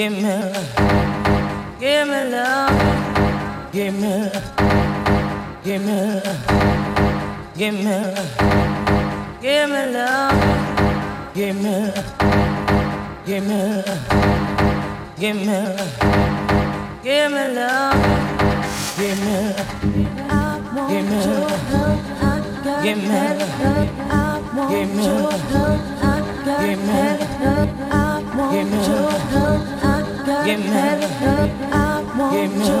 Give me love. Give me love. Give me love. Give me love. Give me love. Give me love. Give me love. Give me love. Give me love. Give me love. Give me love. Give me love. Give me love. Give me love. Give me love. Give me. Give me.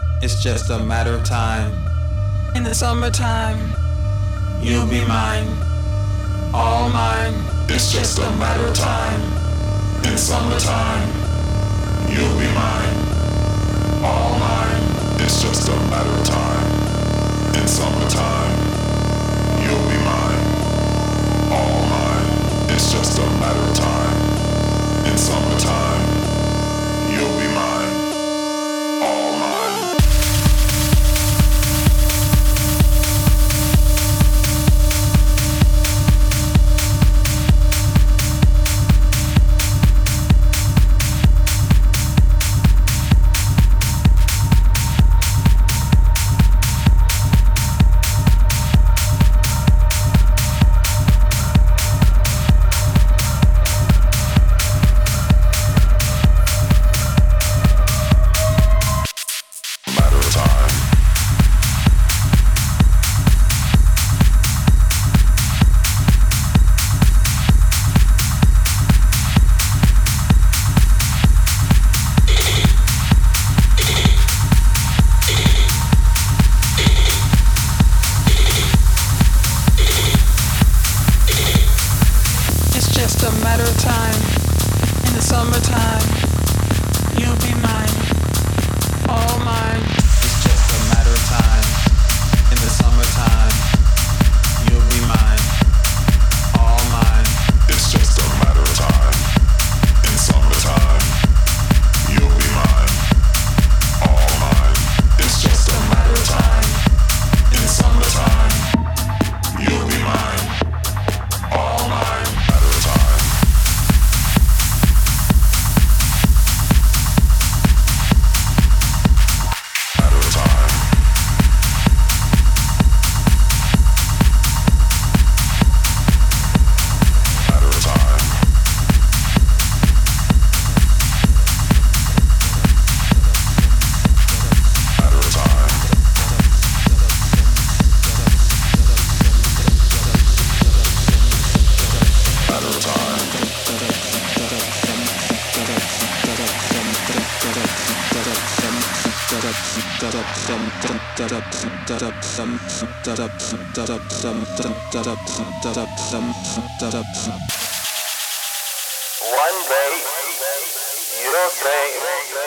It's just a matter of time. In the summertime, you'll be mine. All mine. It's just a matter of time. In summertime, you'll be mine. All mine. It's just a matter of time. In summertime, you'll be mine. All mine. It's just a matter of time. In summertime, day, you'll say.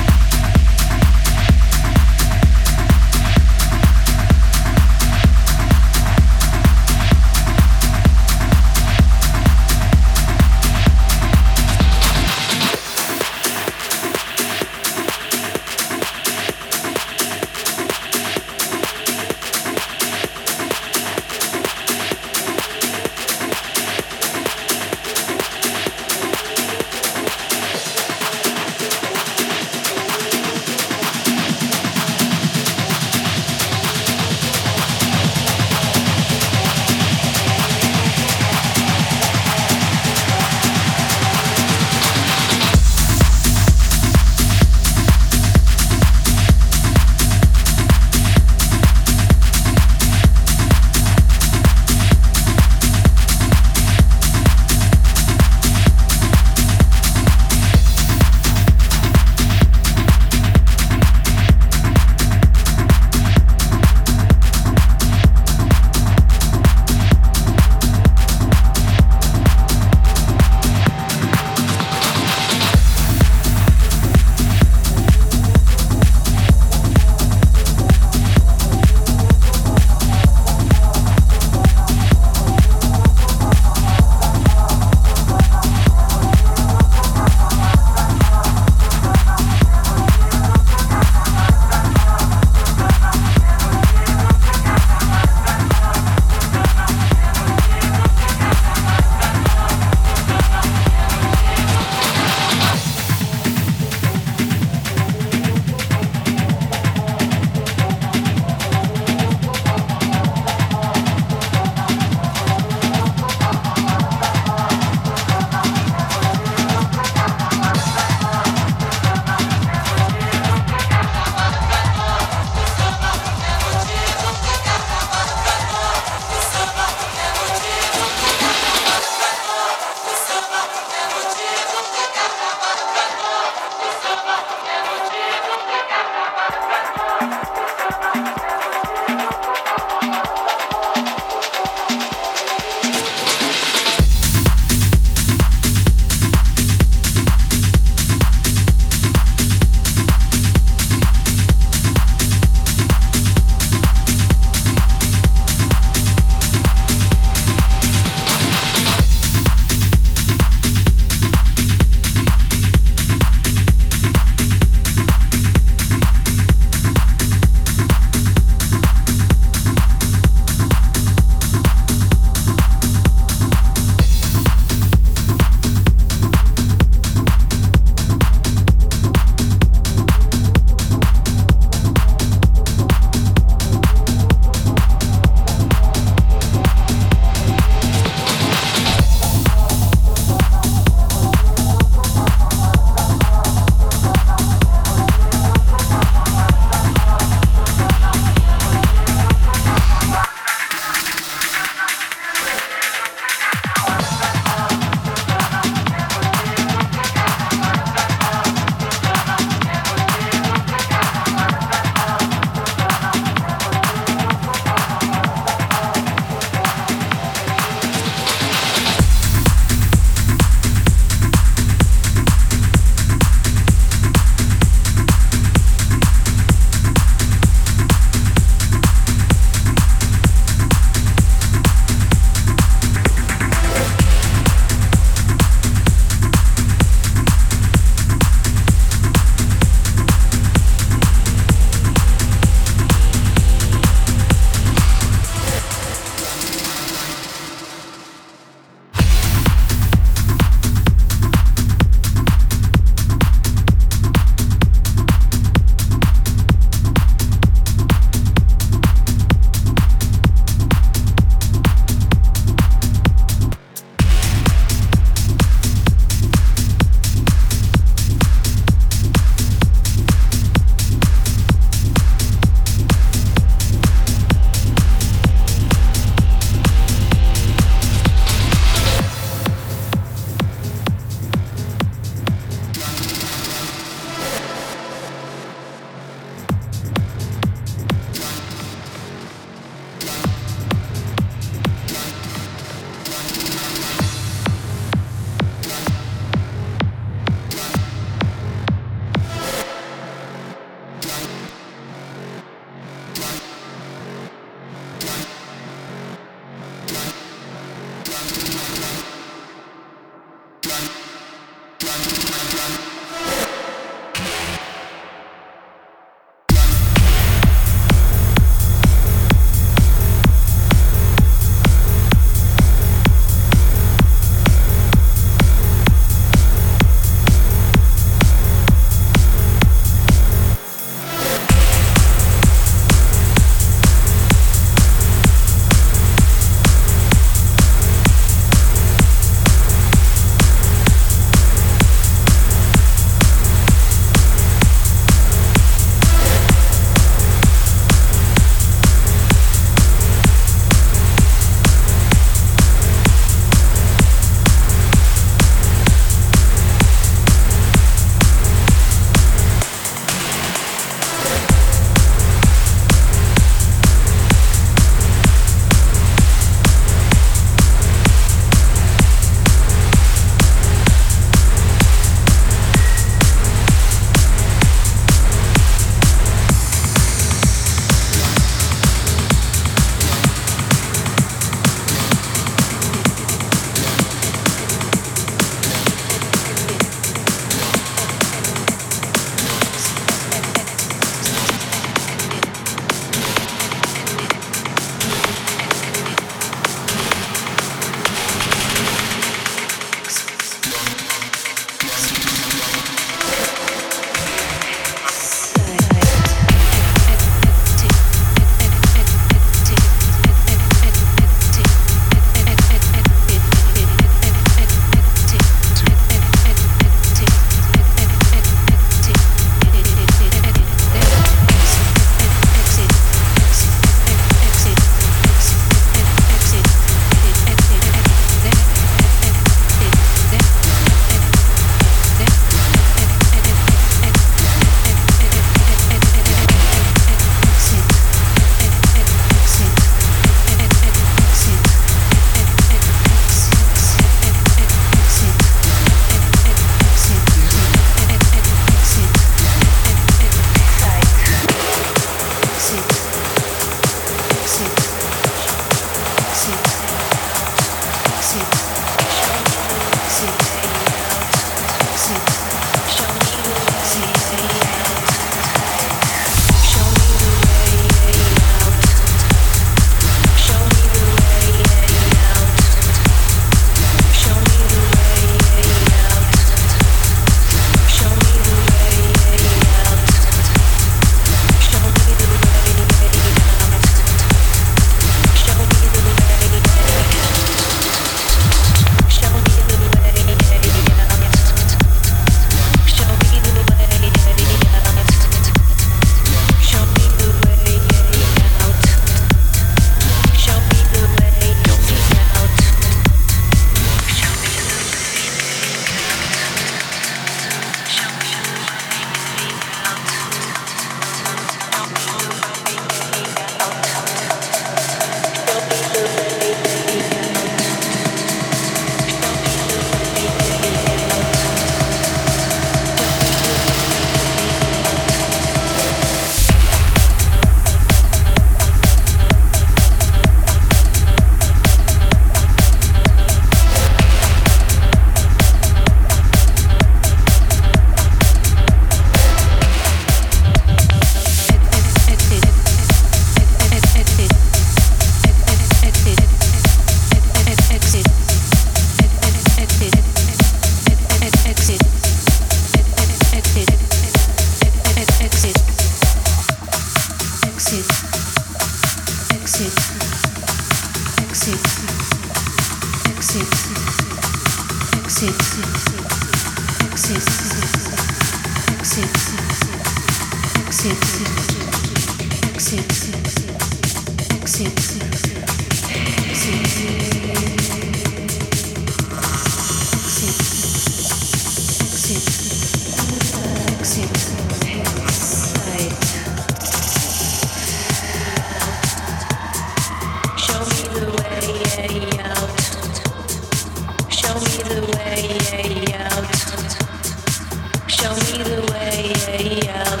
out.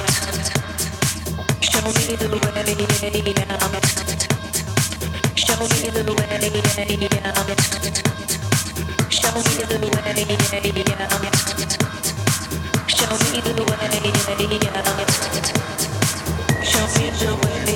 Show me the way out. Show me the way out. Show me the way out. Show me the way out. Show me the way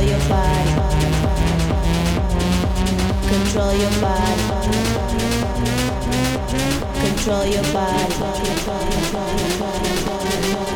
Control your body. Control your body. Control your body.